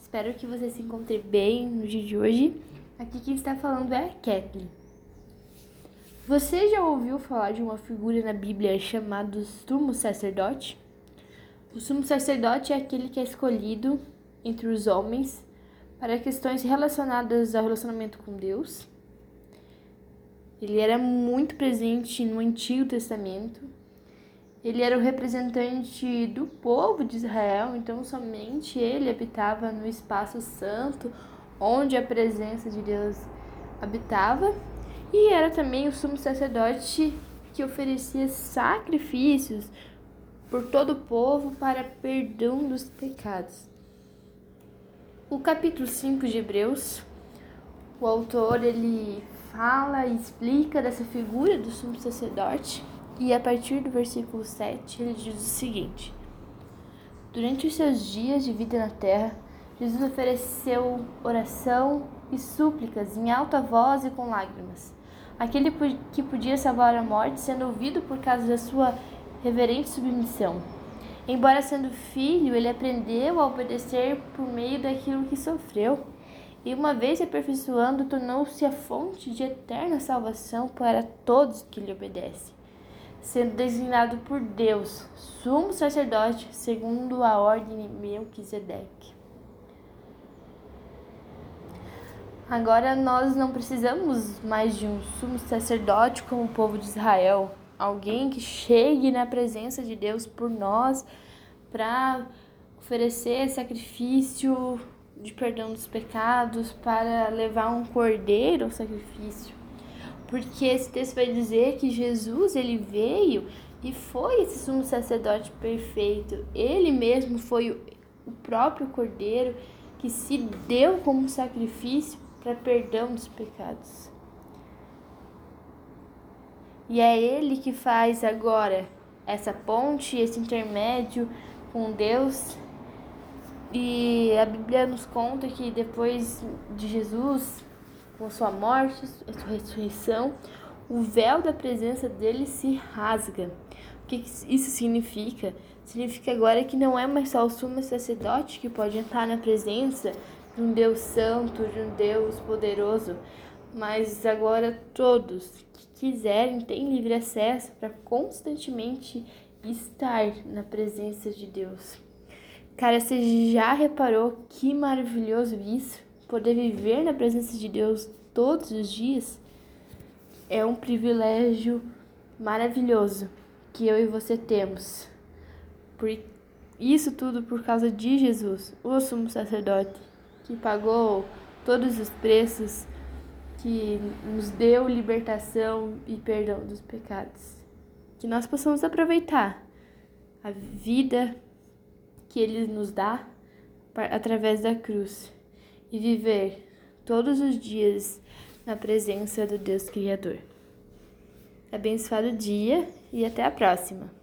Espero que você se encontre bem no dia de hoje. Aqui quem está falando é a Kathleen. Você já ouviu falar de uma figura na Bíblia chamada sumo sacerdote? O sumo sacerdote é aquele que é escolhido entre os homens para questões relacionadas ao relacionamento com Deus. Ele era muito presente no Antigo Testamento ele era o representante do povo de Israel, então somente ele habitava no espaço santo, onde a presença de Deus habitava, e era também o sumo sacerdote que oferecia sacrifícios por todo o povo para perdão dos pecados. O capítulo 5 de Hebreus, o autor ele fala e explica dessa figura do sumo sacerdote e a partir do versículo 7, ele diz o seguinte: Durante os seus dias de vida na terra, Jesus ofereceu oração e súplicas em alta voz e com lágrimas. Aquele que podia salvar a morte, sendo ouvido por causa da sua reverente submissão. Embora sendo filho, ele aprendeu a obedecer por meio daquilo que sofreu. E uma vez aperfeiçoando, tornou-se a fonte de eterna salvação para todos que lhe obedecem sendo designado por Deus sumo sacerdote segundo a ordem de Melquisedeque. Agora nós não precisamos mais de um sumo sacerdote como o povo de Israel, alguém que chegue na presença de Deus por nós para oferecer sacrifício de perdão dos pecados, para levar um cordeiro ao sacrifício porque esse texto vai dizer que Jesus ele veio e foi esse sumo sacerdote perfeito. Ele mesmo foi o próprio Cordeiro que se deu como sacrifício para perdão dos pecados. E é ele que faz agora essa ponte, esse intermédio com Deus. E a Bíblia nos conta que depois de Jesus com sua morte e sua ressurreição, o véu da presença dele se rasga. O que isso significa? Significa agora que não é mais só o sumo sacerdote que pode entrar na presença de um Deus santo, de um Deus poderoso, mas agora todos que quiserem têm livre acesso para constantemente estar na presença de Deus. Cara, você já reparou que maravilhoso isso? Poder viver na presença de Deus todos os dias é um privilégio maravilhoso que eu e você temos. Por isso tudo por causa de Jesus, o sumo sacerdote, que pagou todos os preços, que nos deu libertação e perdão dos pecados. Que nós possamos aproveitar a vida que ele nos dá através da cruz e viver todos os dias na presença do Deus Criador. Abençoado dia e até a próxima!